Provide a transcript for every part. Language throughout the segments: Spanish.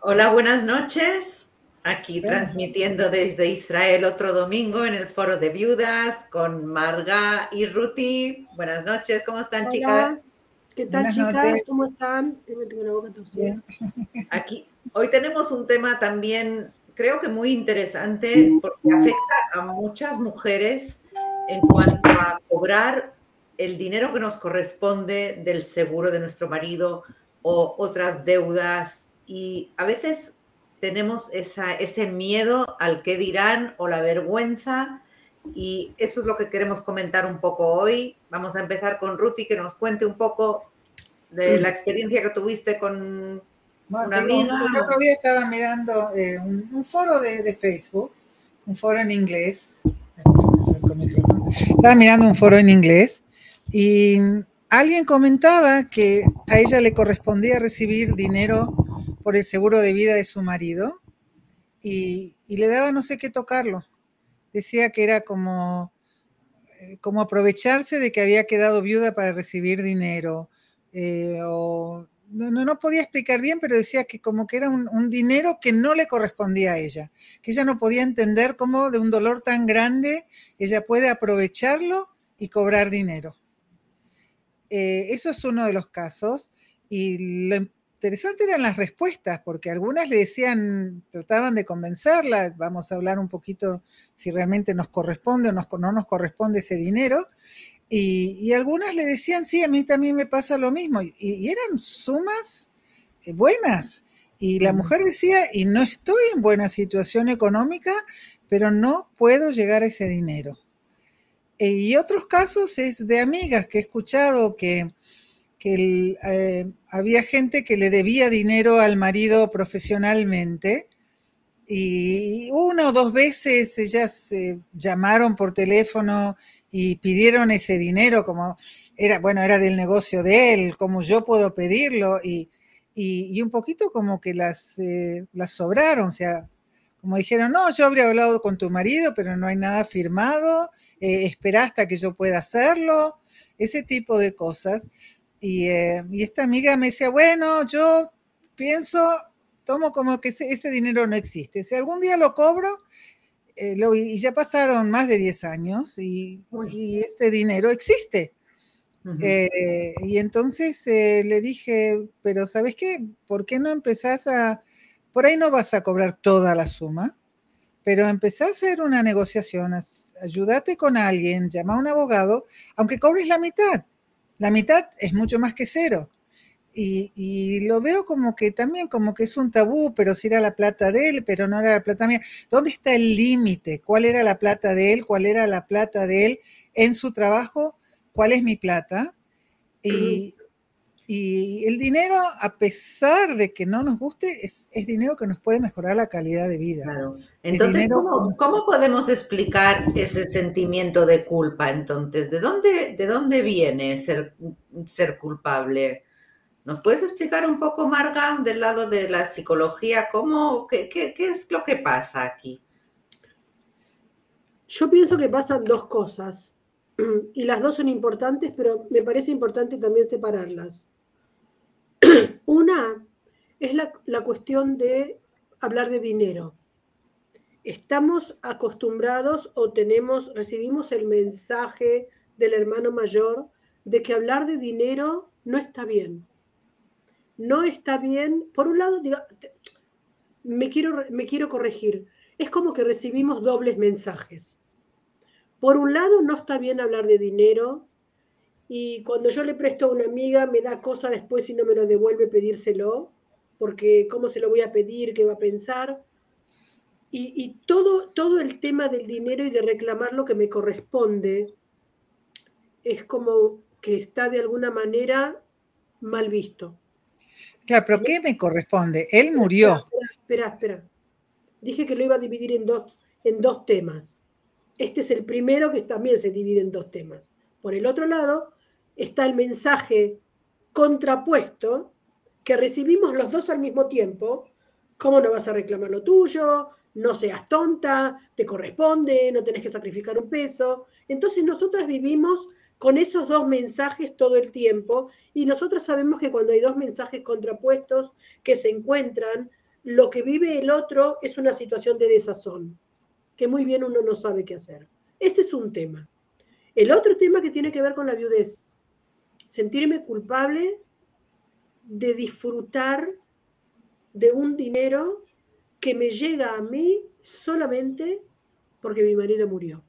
Hola, buenas noches. Aquí transmitiendo desde Israel otro domingo en el foro de viudas con Marga y Ruti. Buenas noches, ¿cómo están, chicas? ¿Qué tal, chicas? ¿Cómo están? Aquí, hoy tenemos un tema también, creo que muy interesante, porque afecta a muchas mujeres en cuanto a cobrar el dinero que nos corresponde del seguro de nuestro marido o otras deudas. Y a veces tenemos esa, ese miedo al que dirán o la vergüenza y eso es lo que queremos comentar un poco hoy. Vamos a empezar con Ruti que nos cuente un poco de la experiencia que tuviste con una amiga. El otro día estaba mirando eh, un, foro de, de, Facebook, un foro en inglés. Estaba mirando un foro en inglés y alguien comentaba que a ella le correspondía recibir dinero por el seguro de vida de su marido y, le daba no sé qué tocarlo. Decía que era como, eh, como aprovecharse de que había quedado viuda para recibir dinero. Eh, o, no, no, podía explicar bien, pero decía que como que era un, dinero que no le correspondía a ella, que ella no podía entender cómo de un dolor tan grande ella puede aprovecharlo y cobrar dinero. Eh, eso es uno de los casos y lo, interesante eran las respuestas, porque algunas le decían, trataban de convencerla, vamos a hablar un poquito si realmente nos corresponde o no nos corresponde ese dinero, y, algunas le decían, sí, a mí también me pasa lo mismo, y, eran sumas eh, buenas. Y la mujer decía, y no estoy en buena situación económica, pero no puedo llegar a ese dinero. Y otros casos es de amigas que he escuchado que que eh, había gente que le debía dinero al marido profesionalmente y una o dos veces ellas se llamaron por teléfono y pidieron ese dinero como era, bueno, era del negocio de él, como yo puedo pedirlo y, y, un poquito como que las, eh, las sobraron, o sea, como dijeron, no, yo habría hablado con tu marido, pero no hay nada firmado, eh, espera hasta que yo pueda hacerlo, ese tipo de cosas. Eh, y, esta amiga me decía, bueno, yo pienso, tomo como que ese, dinero no existe. Si algún día lo cobro, eh, y ya pasaron más de 10 años y, ese dinero existe. Eh, y entonces le dije, pero ¿sabes qué? ¿Por qué no empezás a, por ahí no vas a cobrar toda la suma, pero empezás a hacer una negociación, ayúdate con alguien, llama a un abogado, aunque cobres la mitad la mitad es mucho más que cero. Y, lo veo como que también como que es un tabú, pero si era la plata de él, pero no era la plata mía. ¿Dónde está el límite? ¿Cuál era la plata de él? ¿Cuál era la plata de él en su trabajo? ¿Cuál es mi plata? Y, y el dinero, a pesar de que no nos guste, es, dinero que nos puede mejorar la calidad de vida. Entonces, ¿cómo, podemos explicar ese sentimiento de culpa? Entonces, ¿de dónde, de dónde viene ser, ser culpable? ¿Nos puedes explicar un poco, Marga, del lado de la psicología? ¿Cómo, qué, qué, qué es lo que pasa aquí? Yo pienso que pasan dos cosas y las dos son importantes, pero me parece importante también separarlas. Una es la, cuestión de hablar de dinero. Estamos acostumbrados o tenemos, recibimos el mensaje del hermano mayor de que hablar de dinero no está bien. No está bien, por un lado, me, quiero, me quiero corregir, es como que recibimos dobles mensajes. Por un lado, no está bien hablar de dinero y cuando yo le presto a una amiga, me da cosa después si no me lo devuelve pedírselo, porque cómo se lo voy a pedir, qué va a pensar. Y, todo, todo el tema del dinero y de reclamar lo que me corresponde es como que está de alguna manera mal visto. Claro, pero ¿qué me corresponde? Él murió. Espera, espera, Dije que lo iba a dividir en dos, en dos temas. Este es el primero que también se divide en dos temas. Por el otro lado, está el mensaje contrapuesto que recibimos los dos al mismo tiempo. ¿Cómo no vas a reclamar lo tuyo? No seas tonta, te corresponde, no tenés que sacrificar un peso. Entonces nosotras vivimos con esos dos mensajes todo el tiempo y nosotros sabemos que cuando hay dos mensajes contrapuestos que se encuentran, lo que vive el otro es una situación de desazón, que muy bien uno no sabe qué hacer. Ese es un tema. El otro tema que tiene que ver con la viudez, sentirme culpable de disfrutar de un dinero que me llega a mí solamente porque mi marido murió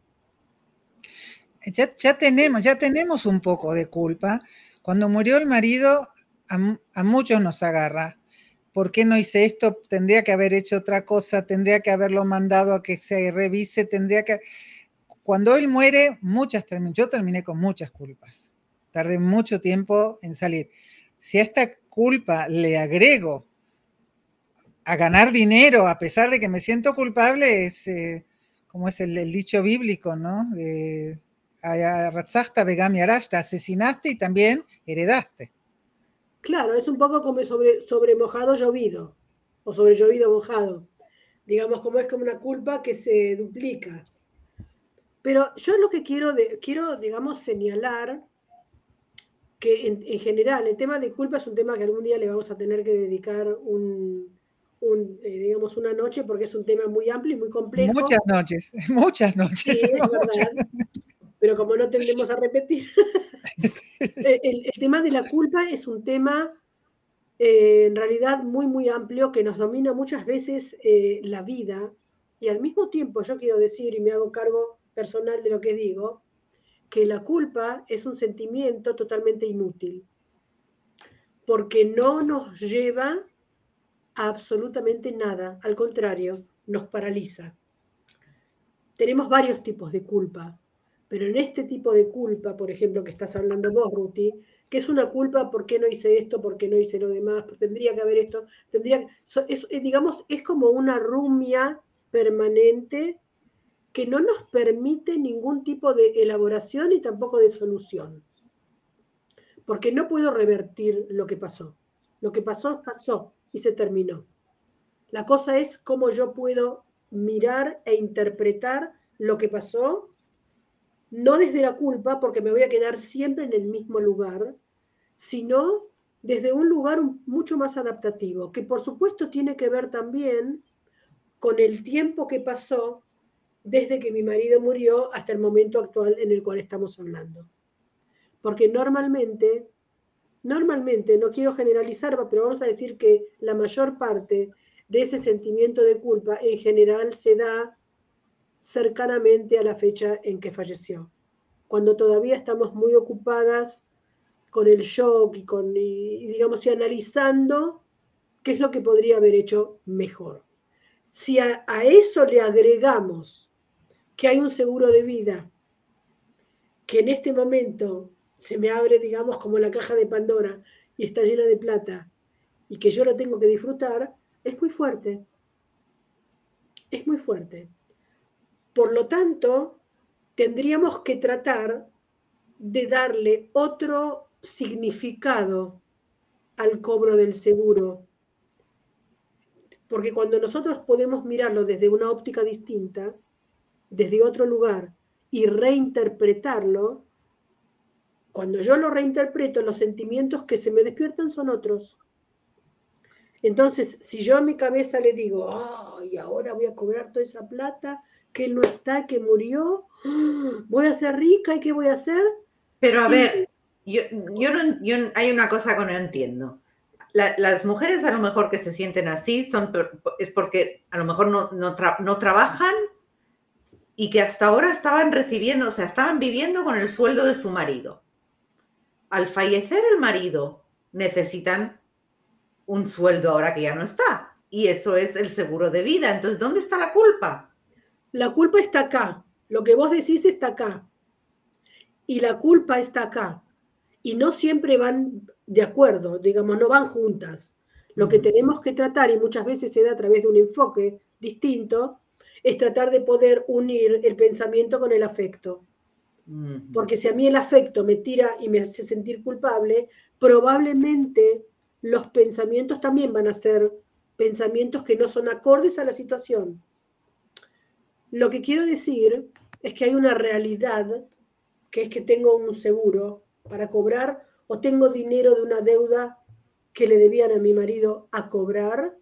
ya, tenemos, ya tenemos un poco de culpa. Cuando murió el marido, a, muchos nos agarra. ¿Por qué no hice esto? Tendría que haber hecho otra cosa, tendría que haberlo mandado a que se revise, tendría que... Cuando él muere, muchas yo terminé con muchas culpas. Tardé mucho tiempo en salir. Si a esta culpa le agrego a ganar dinero, a pesar de que me siento culpable, es eh, como es el, dicho bíblico, ¿no? De, Begami Arashta, asesinaste y también heredaste. Claro, es un poco como sobre, sobre mojado llovido, o sobre llovido mojado. Digamos, como es como una culpa que se duplica. Pero yo lo que quiero, quiero digamos, señalar que en, general el tema de culpa es un tema que algún día le vamos a tener que dedicar un, eh, digamos, una noche porque es un tema muy amplio y muy complejo. Muchas noches, muchas noches. Sí, pero como no tendemos a repetir, el, tema de la culpa es un tema eh, en realidad muy, muy amplio que nos domina muchas veces eh, la vida y al mismo tiempo yo quiero decir, y me hago cargo personal de lo que digo, que la culpa es un sentimiento totalmente inútil, porque no nos lleva a absolutamente nada, al contrario, nos paraliza. Tenemos varios tipos de culpa. Pero en este tipo de culpa, por ejemplo, que estás hablando vos, Ruti, que es una culpa, ¿por qué no hice esto? ¿Por qué no hice lo demás? Tendría que haber esto. Tendría, es, digamos, es como una rumia permanente que no nos permite ningún tipo de elaboración y tampoco de solución. Porque no puedo revertir lo que pasó. Lo que pasó, pasó y se terminó. La cosa es cómo yo puedo mirar e interpretar lo que pasó no desde la culpa, porque me voy a quedar siempre en el mismo lugar, sino desde un lugar mucho más adaptativo, que por supuesto tiene que ver también con el tiempo que pasó desde que mi marido murió hasta el momento actual en el cual estamos hablando. Porque normalmente, normalmente, no quiero generalizar, pero vamos a decir que la mayor parte de ese sentimiento de culpa en general se da cercanamente a la fecha en que falleció, cuando todavía estamos muy ocupadas con el shock y con, digamos, y analizando qué es lo que podría haber hecho mejor. Si a, a eso le agregamos que hay un seguro de vida que en este momento se me abre, digamos, como la caja de Pandora y está llena de plata y que yo lo tengo que disfrutar, es muy fuerte. Es muy fuerte. Por lo tanto, tendríamos que tratar de darle otro significado al cobro del seguro. Porque cuando nosotros podemos mirarlo desde una óptica distinta, desde otro lugar, y reinterpretarlo, cuando yo lo reinterpreto, los sentimientos que se me despiertan son otros. Entonces, si yo a mi cabeza le digo, ay, ahora voy a cobrar toda esa plata que él no está, que murió, voy a ser rica y qué voy a hacer. Pero a ver, yo, no, hay una cosa que no entiendo. las mujeres a lo mejor que se sienten así son, es porque a lo mejor no, no trabajan y que hasta ahora estaban recibiendo, o sea, estaban viviendo con el sueldo de su marido. Al fallecer el marido, necesitan un sueldo ahora que ya no está. Y eso es el seguro de vida. Entonces, ¿dónde está la culpa? La culpa está acá. Lo que vos decís está acá. Y la culpa está acá. Y no siempre van de acuerdo, digamos, no van juntas. Lo que tenemos que tratar, y muchas veces se da a través de un enfoque distinto, es tratar de poder unir el pensamiento con el afecto. Porque si a mí el afecto me tira y me hace sentir culpable, probablemente los pensamientos también van a ser pensamientos que no son acordes a la situación. Lo que quiero decir es que hay una realidad que es que tengo un seguro para cobrar o tengo dinero de una deuda que le debían a mi marido a cobrar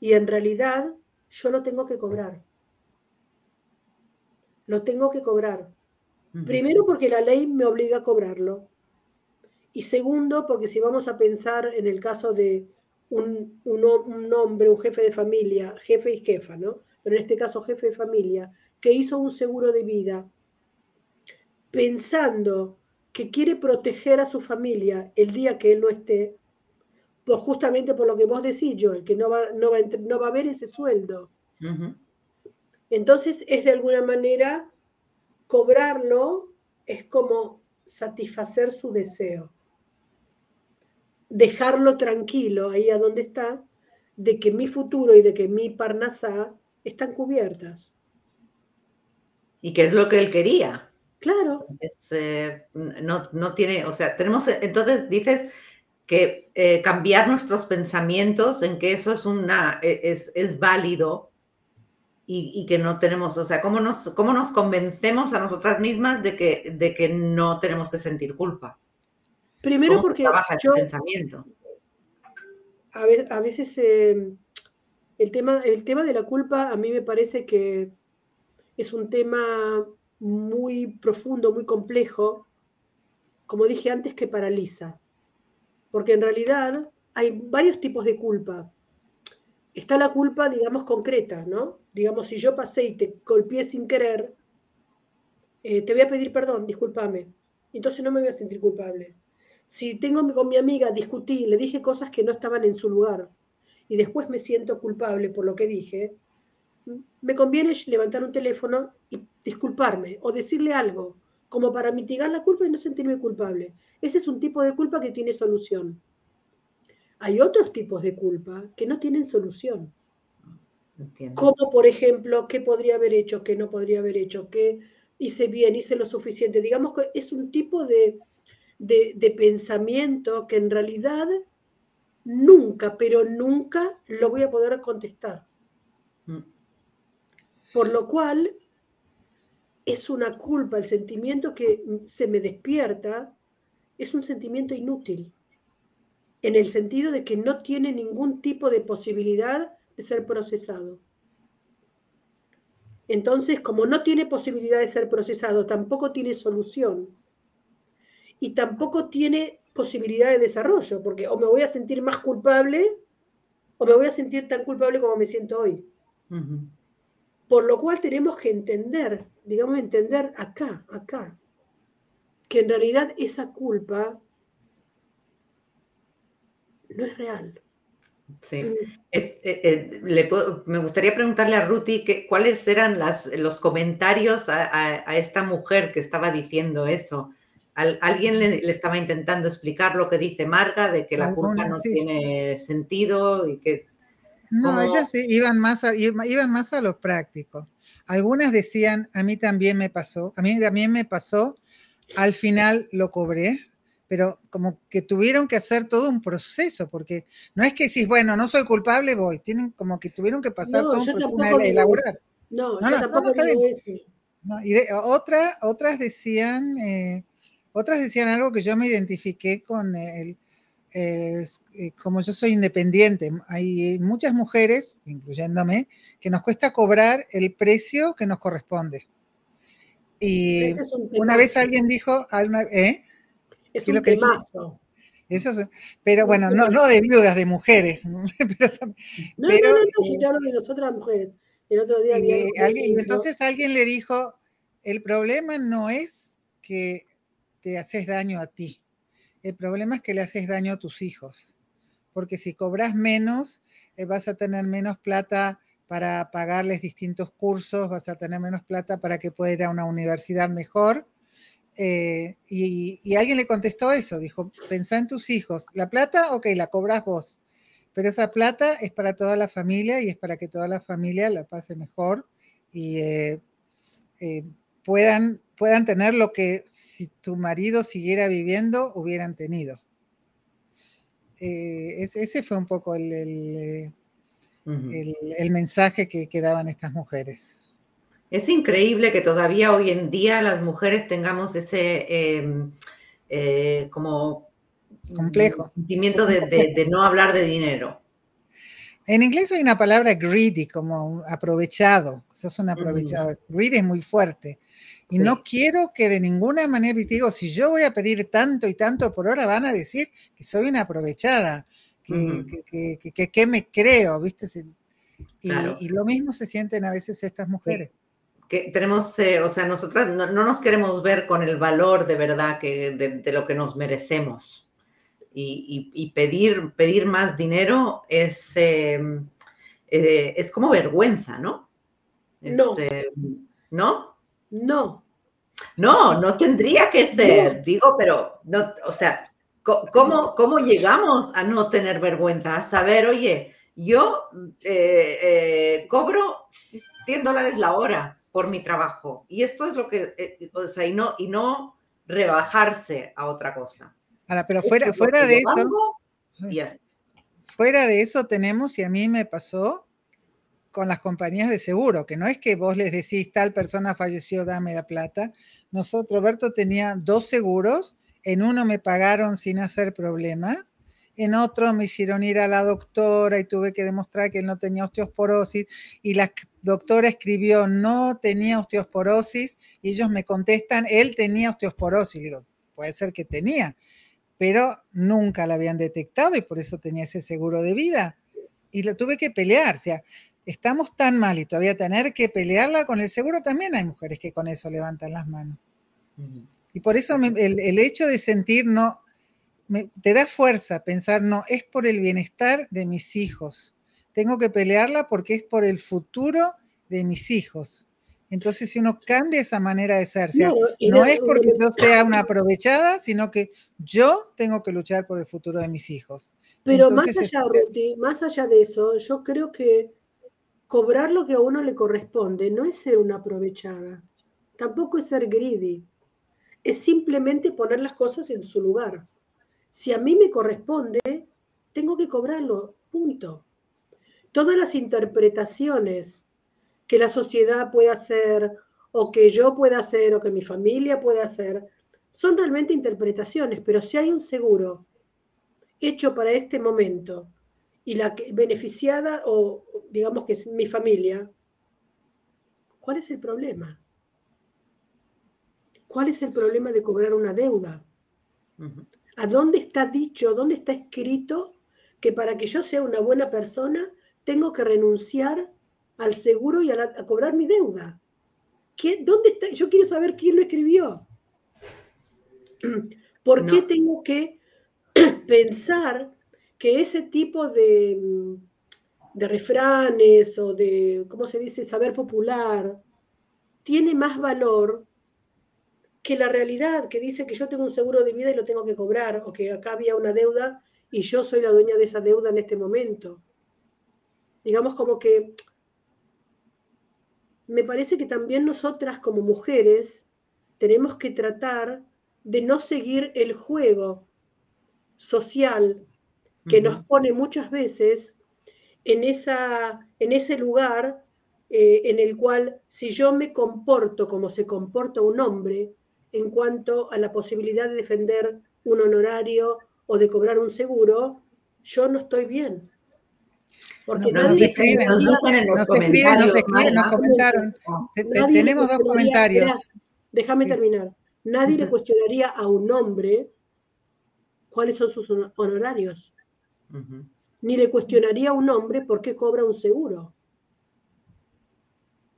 y en realidad yo lo tengo que cobrar. Lo tengo que cobrar. Primero porque la ley me obliga a cobrarlo. Y segundo porque si vamos a pensar en el caso de un, un, hombre, un jefe de familia, jefe y jefa, ¿no? Pero en este caso jefe de familia, que hizo un seguro de vida pensando que quiere proteger a su familia el día que él no esté, pues justamente por lo que vos decís, Joel, que no va, no va, no va a haber ese sueldo. Entonces es de alguna manera cobrarlo, es como satisfacer su deseo. Dejarlo tranquilo ahí a donde está, de que mi futuro y de que mi parnasá están cubiertas. Y que es lo que él quería. Claro. Eh, no, no, tiene, o sea, tenemos, entonces dices que eh, cambiar nuestros pensamientos en que eso es, una, e, es, es válido y, que no tenemos, o sea, ¿cómo nos, cómo nos convencemos a nosotras mismas de que, de que no tenemos que sentir culpa? Primero porque yo, pensamiento? A veces, em, el, tema, el tema de la culpa a mí me parece que es un tema muy profundo, muy complejo, como dije antes, que paraliza. Porque en realidad hay varios tipos de culpa. Está la culpa, digamos, concreta, ¿no? Digamos, si yo pasé y te golpeé sin querer, eh, te voy a pedir perdón, discúlpame. Entonces no me voy a sentir culpable. Si tengo con mi amiga, discutí, le dije cosas que no estaban en su lugar y después me siento culpable por lo que dije, me conviene levantar un teléfono y disculparme o decirle algo como para mitigar la culpa y no sentirme culpable. Ese es un tipo de culpa que tiene solución. Hay otros tipos de culpa que no tienen solución. Como por ejemplo, ¿qué podría haber hecho? ¿Qué no podría haber hecho? ¿Qué hice bien? ¿Hice lo suficiente? Digamos que es un tipo de, de pensamiento que en realidad nunca, pero nunca lo voy a poder contestar. Mm. Por lo cual es una culpa, el sentimiento que se me despierta es un sentimiento inútil, en el sentido de que no tiene ningún tipo de posibilidad de ser procesado. Entonces, como no tiene posibilidad de ser procesado, tampoco tiene solución y tampoco tiene posibilidad de desarrollo, porque o me voy a sentir más culpable o me voy a sentir tan culpable como me siento hoy. Por lo cual tenemos que entender, digamos, entender acá, acá, que en realidad esa culpa no es real. Sí. Mm. Eh, eh, me gustaría preguntarle a Ruti que, cuáles eran las, los comentarios a, esta mujer que estaba diciendo eso. alguien le, estaba intentando explicar lo que dice Marga, de que la culpa no tiene sentido y que no, ellas iban más, a, iban más a lo práctico. Algunas decían, a mí también me pasó, a mí también me pasó, al final lo cobré, pero como que tuvieron que hacer todo un proceso, porque no es que si, bueno, no soy culpable, voy, tienen como que tuvieron que pasar todo un proceso de elaborar. No, no, yo tampoco digo y otra, otras decían, eh, otras decían algo que yo me identifiqué con el, eh, como yo soy independiente, hay muchas mujeres, incluyéndome, que nos cuesta cobrar el precio que nos corresponde. Y una vez alguien dijo, ¿eh? Es un temazo. Eso pero bueno, no, no de viudas, de mujeres. pero, no, no, no, no, yo te hablo de nosotras mujeres. El otro día. Y, alguien, entonces alguien le dijo: el problema no es que te haces daño a ti, el problema es que le haces daño a tus hijos, porque si cobras menos, eh, vas a tener menos plata para pagarles distintos cursos, vas a tener menos plata para que pueda ir a una universidad mejor. Eh, y, alguien le contestó eso, dijo, pensá en tus hijos, la plata, ok, la cobras vos, pero esa plata es para toda la familia y es para que toda la familia la pase mejor eh, puedan puedan tener lo que si tu marido siguiera viviendo hubieran tenido. Eh, ese fue un poco el, el, mensaje que, daban estas mujeres. Es increíble que todavía hoy en día las mujeres tengamos ese em, eh, como complejo sentimiento de, no hablar de dinero. En inglés hay una palabra greedy, como aprovechado. Eso es un aprovechado. Greedy es muy fuerte. Y no quiero que de ninguna manera, digo, si yo voy a pedir tanto y tanto por hora, van a decir que soy una aprovechada, que, que, me creo, ¿viste? Y, lo mismo se sienten a veces estas mujeres que tenemos, eh, o sea, nosotras no, nos queremos ver con el valor de verdad que, de, lo que nos merecemos. Y, pedir, pedir más dinero es, em, eh, es como vergüenza, ¿no? no. Em, ¿No? No. No, no tendría que ser, digo, pero, no, o sea, ¿cómo, ¿cómo llegamos a no tener vergüenza? A saber, oye, yo eh, cobro 100 dólares la hora por mi trabajo. Y esto es lo que, eh, o sea, y no, y no rebajarse a otra cosa. Ahora, pero fuera, fuera de eso, fuera de eso tenemos, y a mí me pasó con las compañías de seguro, que no es que vos les decís tal persona falleció, dame la plata. Nosotros, Roberto tenía dos seguros, en uno me pagaron sin hacer problema, en otro me hicieron ir a la doctora y tuve que demostrar que él no tenía osteosporosis y la doctora escribió no tenía osteosporosis y ellos me contestan, él tenía osteosporosis. Digo, puede ser que tenía, pero nunca la habían detectado y por eso tenía ese seguro de vida. Y lo tuve que pelear, o sea, estamos tan mal y todavía tener que pelearla con el seguro, también hay mujeres que con eso levantan las manos. Y por eso el, el, hecho de sentir no, te da fuerza pensar, no, es por el bienestar de mis hijos. Tengo que pelearla porque es por el futuro de mis hijos. Entonces, si uno cambia esa manera de ser, no es porque yo sea una aprovechada, sino que yo tengo que luchar por el futuro de mis hijos. Pero más allá, más allá de eso, yo creo que cobrar lo que a uno le corresponde no es ser una aprovechada, tampoco es ser greedy, es simplemente poner las cosas en su lugar. Si a mí me corresponde, tengo que cobrarlo, punto. Todas las interpretaciones que la sociedad puede hacer o que yo pueda hacer o que mi familia pueda hacer son realmente interpretaciones, pero si hay un seguro hecho para este momento y la beneficiada o digamos que es mi familia, ¿cuál es el problema? ¿Cuál es el problema de cobrar una deuda? ¿A dónde está dicho, dónde está escrito que para que yo sea una buena persona tengo que renunciar al seguro y a, cobrar mi deuda? ¿Qué, ¿Dónde está? Yo quiero saber quién lo escribió. ¿Por qué tengo que pensar que ese tipo de, de refranes o de, ¿cómo se dice?, saber popular, tiene más valor que la realidad que dice que yo tengo un seguro de vida y lo tengo que cobrar, o que acá había una deuda y yo soy la dueña de esa deuda en este momento. Digamos como que me parece que también nosotras como mujeres tenemos que tratar de no seguir el juego social que nos pone muchas veces en, esa, en ese lugar eh, en el cual si yo me comporto como se comporta un hombre, en cuanto a la posibilidad de defender un honorario o de cobrar un seguro, yo no estoy bien. Porque nos, nadie escriben, nos, en los comentarios. Nos comentaron. Tenemos dos comentarios. déjame terminar. Nadie le cuestionaría a un hombre cuáles son sus honorarios. Ni le cuestionaría a un hombre por qué cobra un seguro.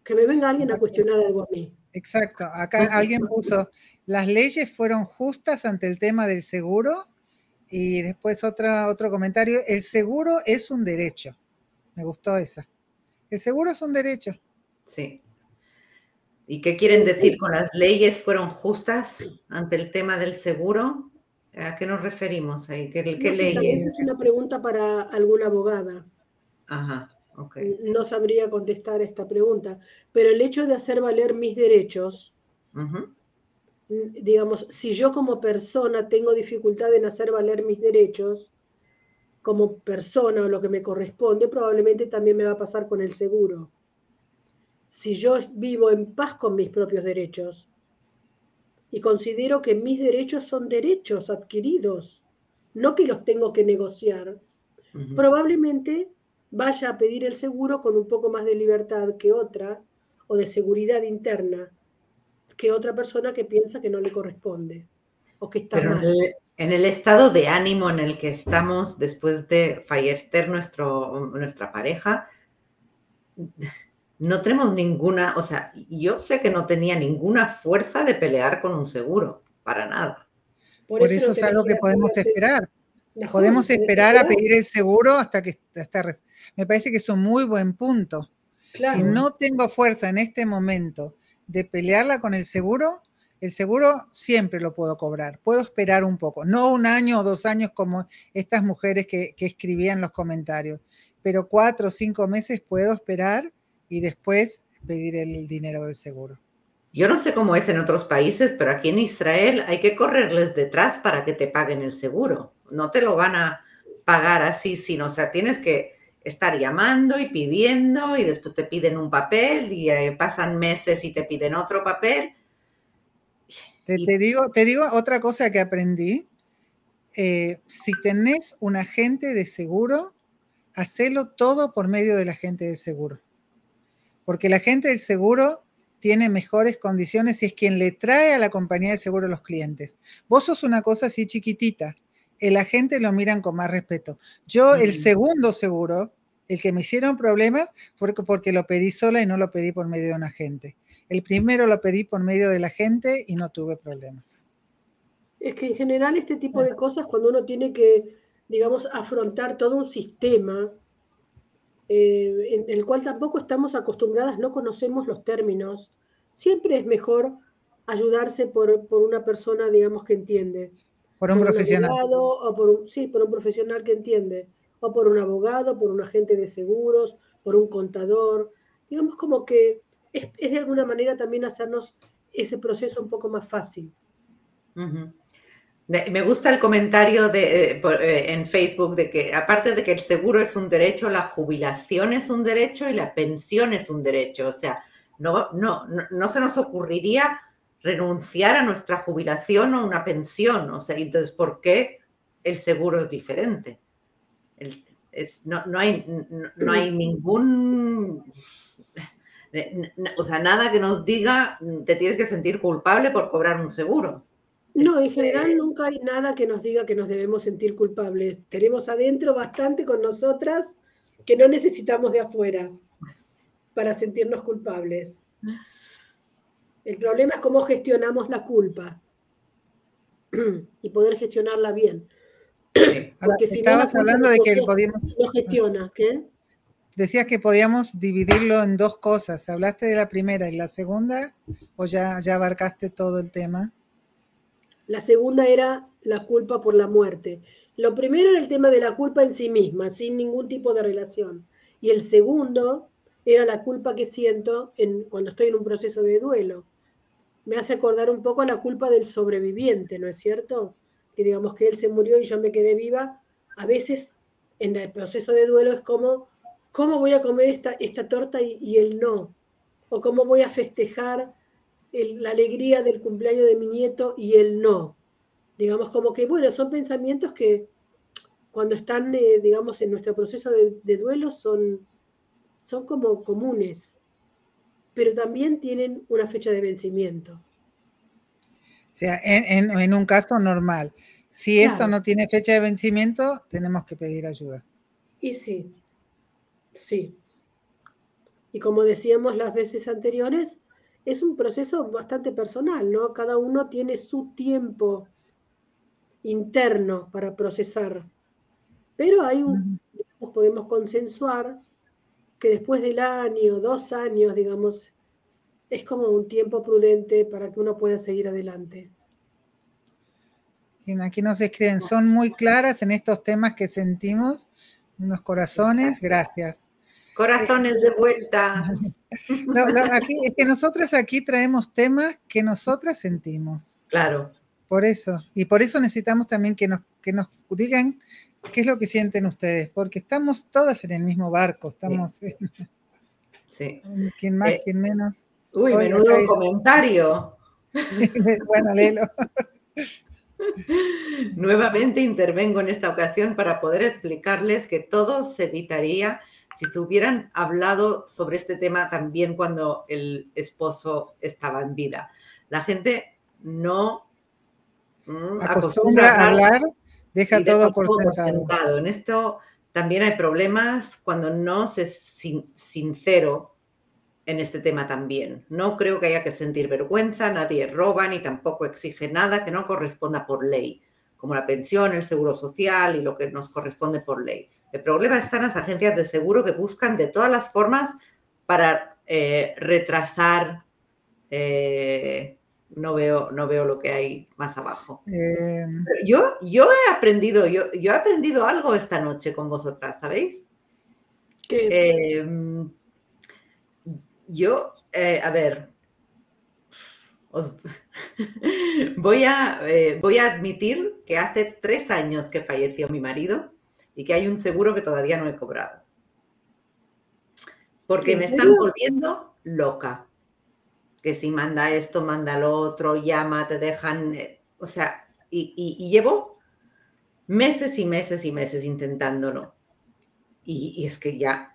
Que me venga alguien a cuestionar algo a mí. Exacto. Acá alguien puso, las leyes fueron justas ante el tema del seguro y después otra, otro comentario, el seguro es un derecho. Me gustó esa. El seguro es un derecho. Sí. ¿Y qué quieren decir con las leyes fueron justas ante el tema del seguro? ¿A qué nos referimos ahí? ¿Qué, leyes? es una pregunta para alguna abogada. Ajá. No sabría contestar esta pregunta, pero el hecho de hacer valer mis derechos, digamos, si yo como persona tengo dificultad en hacer valer mis derechos, como persona o lo que me corresponde, probablemente también me va a pasar con el seguro. si yo vivo en paz con mis propios derechos y considero que mis derechos son derechos adquiridos, no que los tengo que negociar, probablemente vaya a pedir el seguro con un poco más de libertad que otra o de seguridad interna que otra persona que piensa que no le corresponde o que está mal. En el, estado de ánimo en el que estamos después de fallecer nuestro, nuestra pareja, no tenemos ninguna, o sea, yo sé que no tenía ninguna fuerza de pelear con un seguro, para nada. Por, eso, es algo que podemos esperar. Podemos esperar a pedir el seguro hasta que hasta, me parece que es un muy buen punto. Si no tengo fuerza en este momento de pelearla con el seguro, el seguro siempre lo puedo cobrar. Puedo esperar un poco, no un año o dos años como estas mujeres que, que escribían los comentarios, pero cuatro o cinco meses puedo esperar y después pedir el dinero del seguro. Yo no sé cómo es en otros países, pero aquí en Israel hay que correrles detrás para que te paguen el seguro. No te lo van a pagar así, sino, o sea, tienes que estar llamando y pidiendo y después te piden un papel y eh, pasan meses y te piden otro papel. Te, digo, te digo otra cosa que aprendí. Eh, si tenés un agente de seguro, hacelo todo por medio del agente de seguro. Porque el agente del seguro tiene mejores condiciones y es quien le trae a la compañía de seguro a los clientes. Vos sos una cosa así chiquitita, el agente lo miran con más respeto. Yo, el segundo seguro, el que me hicieron problemas, fue porque lo pedí sola y no lo pedí por medio de un agente. El primero lo pedí por medio del agente y no tuve problemas. Es que en general este tipo de cosas, cuando uno tiene que, digamos, afrontar todo un sistema eh, en el cual tampoco estamos acostumbradas, no conocemos los términos, siempre es mejor ayudarse por, por una persona, digamos, que entiende. Por un profesional. o por un, sí, por un profesional que entiende. O por un abogado, por un agente de seguros, por un contador. Digamos como que es, de alguna manera también hacernos ese proceso un poco más fácil. Me gusta el comentario de, eh, eh, en Facebook de que aparte de que el seguro es un derecho, la jubilación es un derecho y la pensión es un derecho. O sea, no, no, no se nos ocurriría renunciar a nuestra jubilación o una pensión. O sea, entonces, ¿por qué el seguro es diferente? no, hay, no, hay ningún... O sea, nada que nos diga te tienes que sentir culpable por cobrar un seguro. No, en general nunca hay nada que nos diga que nos debemos sentir culpables. Tenemos adentro bastante con nosotras que no necesitamos de afuera para sentirnos culpables. El problema es cómo gestionamos la culpa y poder gestionarla bien. Porque si Estabas hablando de que podíamos... Gestiona, ¿qué? Decías que podíamos dividirlo en dos cosas. ¿Hablaste de la primera y la segunda o ya, ya abarcaste todo el tema? La segunda era la culpa por la muerte. Lo primero era el tema de la culpa en sí misma, sin ningún tipo de relación. Y el segundo era la culpa que siento en, cuando estoy en un proceso de duelo me hace acordar un poco a la culpa del sobreviviente, ¿no es cierto? Que digamos que él se murió y yo me quedé viva. A veces en el proceso de duelo es como, ¿cómo voy a comer esta, esta torta y, él no? O cómo voy a festejar la alegría del cumpleaños de mi nieto y él no. Digamos como que, bueno, son pensamientos que cuando están, eh, digamos, en nuestro proceso de, de duelo son, son como comunes pero también tienen una fecha de vencimiento. O sea, en, un caso normal. Si esto no tiene fecha de vencimiento, tenemos que pedir ayuda. Y sí, sí. Y como decíamos las veces anteriores, es un proceso bastante personal, ¿no? Cada uno tiene su tiempo interno para procesar. Pero hay un, podemos consensuar que después del año, dos años, digamos, es como un tiempo prudente para que uno pueda seguir adelante. Aquí nos escriben, son muy claras en estos temas que sentimos, unos corazones, gracias. Corazones de vuelta. es que nosotras aquí traemos temas que nosotras sentimos. Claro. Por eso, y por eso necesitamos también que nos, que nos digan ¿Qué es lo que sienten ustedes? Porque estamos todas en el mismo barco, estamos... Sí. ¿Quién más, eh, quién menos? Uy, menudo comentario. bueno, léelo. Nuevamente intervengo en esta ocasión para poder explicarles que todo se evitaría si se hubieran hablado sobre este tema también cuando el esposo estaba en vida. La gente no mm, acostumbra, a hablar, deja todo por sentado. En esto también hay problemas cuando no se es sincero en este tema también. No creo que haya que sentir vergüenza, nadie roba ni tampoco exige nada que no corresponda por ley, como la pensión, el seguro social y lo que nos corresponde por ley. El problema está en las agencias de seguro que buscan de todas las formas para eh, retrasar. Eh, no, veo, no veo lo que hay más abajo. Eh, yo, yo he aprendido, yo, yo he aprendido algo esta noche con vosotras, ¿sabéis? ¿Qué? Yo, eh, a ver, voy, a, eh, voy a admitir que hace tres años que falleció mi marido y que hay un seguro que todavía no he cobrado. Porque me están volviendo loca. Que si manda esto, manda lo otro, llama, te dejan. Eh, o sea, y, llevo meses y meses y meses intentándolo. y es que ya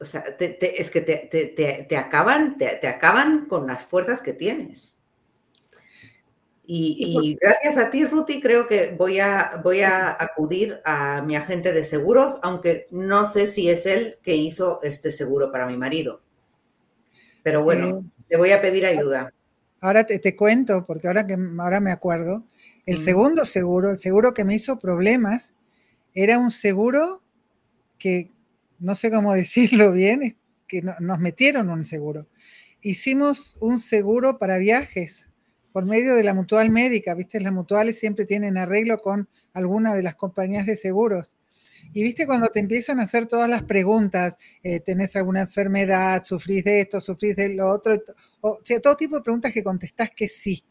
o sea, es que te, acaban, te, acaban con las fuerzas que tienes. Y, gracias a ti, Ruti, creo que voy a, voy a acudir a mi agente de seguros, aunque no sé si es él que hizo este seguro para mi marido. Pero bueno, eh, le voy a pedir ayuda. Ahora te, cuento, porque ahora, que, ahora me acuerdo, el segundo seguro, el seguro que me hizo problemas, era un seguro que no sé cómo decirlo bien, que nos metieron un seguro. Hicimos un seguro para viajes por medio de la mutual médica, viste, las mutuales siempre tienen arreglo con alguna de las compañías de seguros. Y viste cuando te empiezan a hacer todas las preguntas, eh, ¿tenés alguna enfermedad? ¿Sufrís de esto? ¿Sufrís de lo otro? O sea, todo tipo de preguntas que contestás que sí.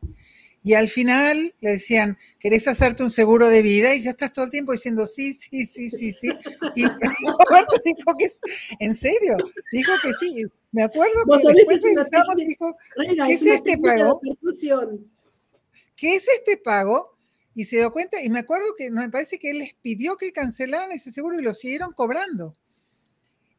Y al final le decían, ¿querés hacerte un seguro de vida? Y ya estás todo el tiempo diciendo, sí, sí, sí, sí, sí. Y Roberto dijo que, ¿en serio? Dijo que sí. Me acuerdo que después revisamos y dijo, ¿qué es este pago? ¿Qué es este pago? Y se dio cuenta, y me acuerdo que me parece que él les pidió que cancelaran ese seguro y lo siguieron cobrando.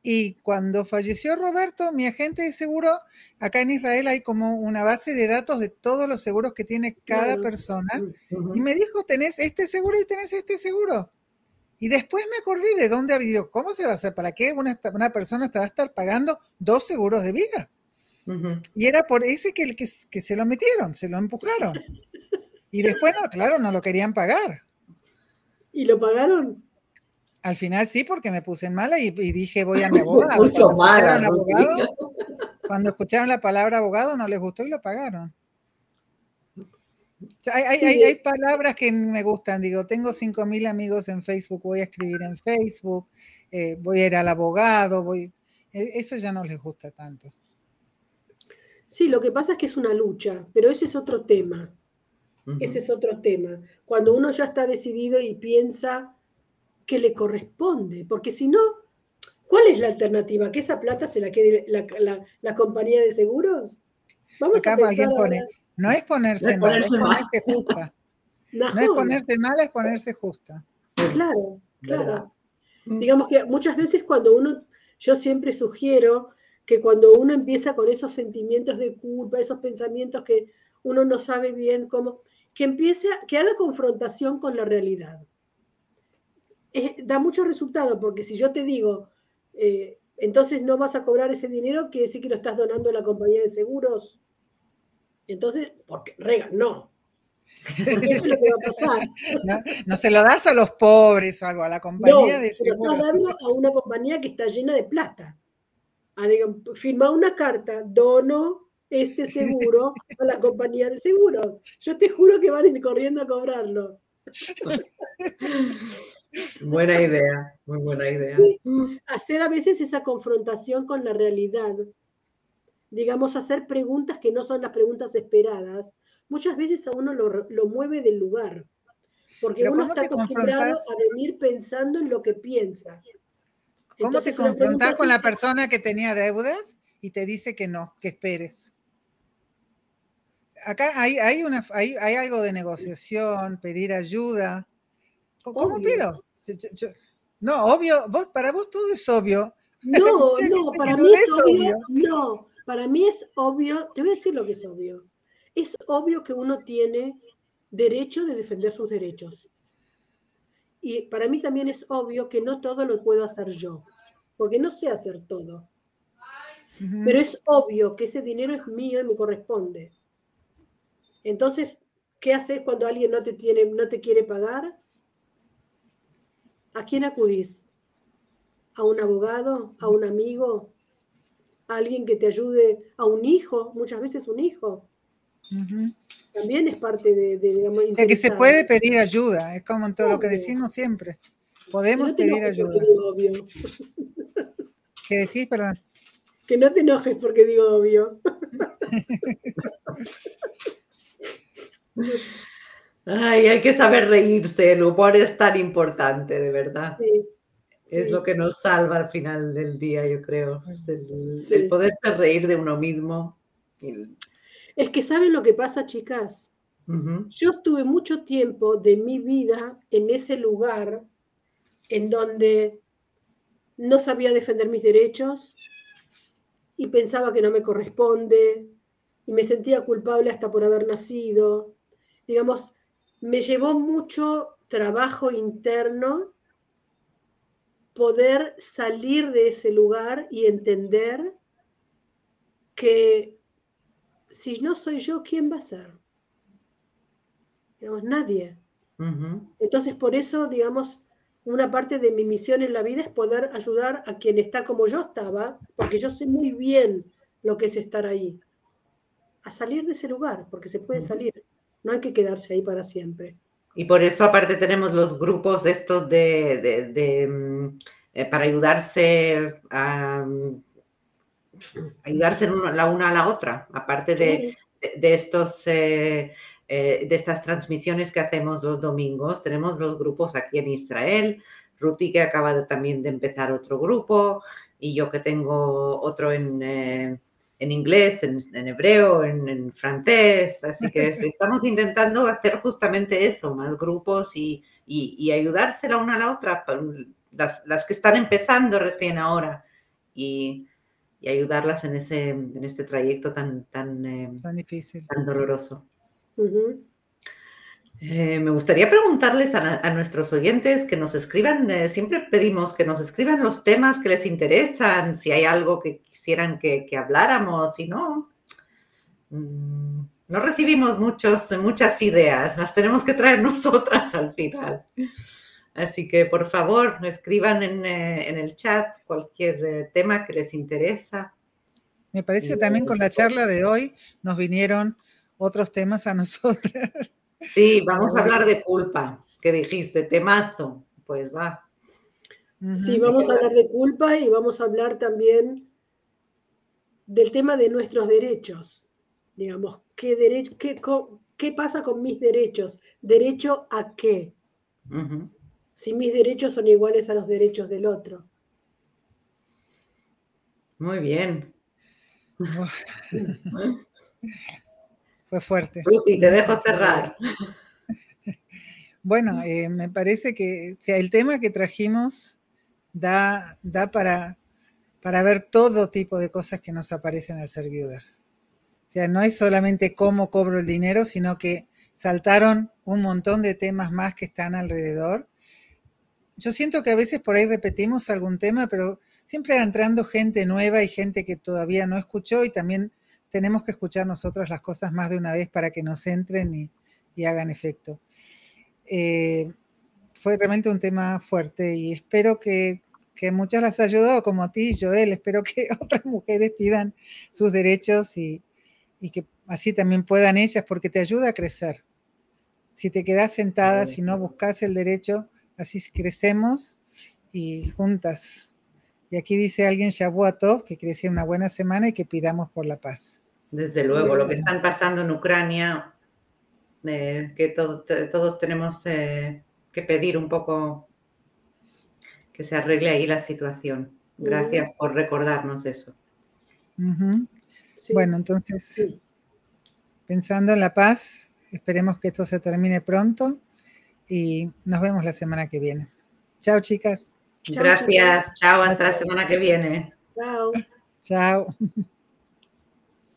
Y cuando falleció Roberto, mi agente de seguro, acá en Israel hay como una base de datos de todos los seguros que tiene cada persona. Y me dijo, tenés este seguro y tenés este seguro. Y después me acordé de dónde había ido. ¿Cómo se va a hacer? ¿Para qué una, una persona te va a estar pagando dos seguros de vida? Y era por ese que, que, que se lo metieron, se lo empujaron. Y después, no, claro, no lo querían pagar. ¿Y lo pagaron? Al final sí, porque me puse mala y, dije voy a mi abogado. Cuando, mala, abogado cuando escucharon la palabra abogado no les gustó y lo pagaron. Hay, palabras que me gustan, digo, tengo 5.000 amigos en Facebook, voy a escribir en Facebook, eh, voy a ir al abogado, voy... E, eso ya no les gusta tanto. Sí, lo que pasa es que es una lucha, pero ese es otro tema. Ese es otro tema. Cuando uno ya está decidido y piensa que le corresponde, porque si no, ¿cuál es la alternativa? ¿Que esa plata se la quede la, compañía de seguros? Vamos a no es ponerse mal, es ponerse justa. No. es ponerse mal, es ponerse justa. Claro, claro. Digamos que muchas veces cuando uno, yo siempre sugiero que cuando uno empieza con esos sentimientos de culpa, esos pensamientos que uno no sabe bien cómo, que empiece, que haga confrontación con la realidad da mucho resultado, porque si yo te digo, eh, entonces no vas a cobrar ese dinero, quiere decir que lo estás donando a la compañía de seguros. Entonces, porque rega, no. Porque eso es lo que va a pasar. No, se lo das a los pobres o algo, a la compañía de seguros. lo estás dando a una compañía que está llena de plata. A, firma una carta, dono este seguro a la compañía de seguros. Yo te juro que van a ir corriendo a cobrarlo. Buena idea, muy buena idea. hacer a veces esa confrontación con la realidad, digamos, hacer preguntas que no son las preguntas esperadas, muchas veces a uno lo, mueve del lugar, porque uno está acostumbrado a venir pensando en lo que piensa. ¿Cómo te confrontas con la persona que tenía deudas y te dice que no, que esperes? Acá hay, hay, una, hay, hay algo de negociación, pedir ayuda. ¿Cómo pido? No, obvio, vos, para vos todo es obvio. No, no, para mí es, obvio, No, para mí es obvio, te voy a decir lo que es obvio. Es obvio que uno tiene derecho de defender sus derechos. Y para mí también es obvio que no todo lo puedo hacer yo, porque no sé hacer todo. Pero es obvio que ese dinero es mío y me corresponde. Entonces, ¿qué haces cuando alguien no te, tiene, no te quiere pagar? ¿A quién acudís? ¿A un abogado? ¿A un amigo? ¿A alguien que te ayude? ¿A un hijo? Muchas veces un hijo. También es parte de, digamos, O sea, que se puede pedir ayuda, es como en todo lo que decimos siempre. Podemos pedir ayuda. Obvio. ¿Qué decís, perdón? Que no te enojes porque digo obvio. Ay, hay que saber reírse, el humor es tan importante, de verdad. es lo que nos salva al final del día, yo creo. el, poderse reír de uno mismo. Es que saben lo que pasa, chicas. Yo estuve mucho tiempo de mi vida en ese lugar en donde no sabía defender mis derechos y pensaba que no me corresponde y me sentía culpable hasta por haber nacido. Digamos, me llevó mucho trabajo interno poder salir de ese lugar y entender que si no soy yo, ¿quién va a ser? Digamos, nadie. Entonces, por eso, digamos, una parte de mi misión en la vida es poder ayudar a quien está como yo estaba, porque yo sé muy bien lo que es estar ahí, a salir de ese lugar, porque se puede salir. No hay que quedarse ahí para siempre. Y por eso aparte tenemos los grupos estos de, mm, eh, para ayudarse a mm, ayudarse la una a la otra, aparte de, estos eh, eh, de estas transmisiones que hacemos los domingos, tenemos los grupos aquí en Israel, Ruti que acaba también de empezar otro grupo y yo que tengo otro en en inglés, en, hebreo, en, francés, así que estamos intentando hacer justamente eso, más grupos y, y, ayudarse la una a la otra, las, que están empezando recién ahora y, ayudarlas en, ese, en este trayecto tan, tan, eh, tan difícil, tan doloroso. Eh, me gustaría preguntarles a, nuestros oyentes que nos escriban, eh, siempre pedimos que nos escriban los temas que les interesan, si hay algo que quisieran que, habláramos, si no, mm, no recibimos muchos, muchas ideas, las tenemos que traer nosotras al final. Así que por favor, escriban en, eh, en el chat cualquier tema que les interesa. Me parece también con la charla de hoy nos vinieron otros temas a nosotras. Sí, vamos a hablar de culpa, que dijiste, temazo, pues va. Sí, vamos a hablar de culpa y vamos a hablar también del tema de nuestros derechos. Digamos, ¿qué, derecho, qué, pasa con mis derechos? ¿Derecho a qué? Si mis derechos son iguales a los derechos del otro. Muy bien. Fue fuerte. Ruti, te dejo cerrar. Bueno, eh, me parece que sea, el tema que trajimos da, da para, para ver todo tipo de cosas que nos aparecen al ser viudas. O sea, no es solamente cómo cobro el dinero, sino que saltaron un montón de temas más que están alrededor. Yo siento que a veces por ahí repetimos algún tema, pero siempre va entrando gente nueva y gente que todavía no escuchó y también tenemos que escuchar nosotros las cosas más de una vez para que nos entren y, hagan efecto. Eh, fue realmente un tema fuerte y espero que, muchas las ayudado, como a ti, Joel. Espero que otras mujeres pidan sus derechos y, que así también puedan ellas, porque te ayuda a crecer. Si te quedas sentada, si no buscas el derecho, así crecemos y juntas y aquí dice alguien Shabuatov, que quiere decir una buena semana y que pidamos por la paz. Desde luego, lo que están pasando en Ucrania, eh, que todos tenemos eh, que pedir un poco que se arregle ahí la situación. Gracias por recordarnos eso. Bueno, entonces, pensando en la paz, esperemos que esto se termine pronto y nos vemos la semana que viene. Chao, chicas. Gracias. Chao. Hasta la semana que viene. Chao. Chao.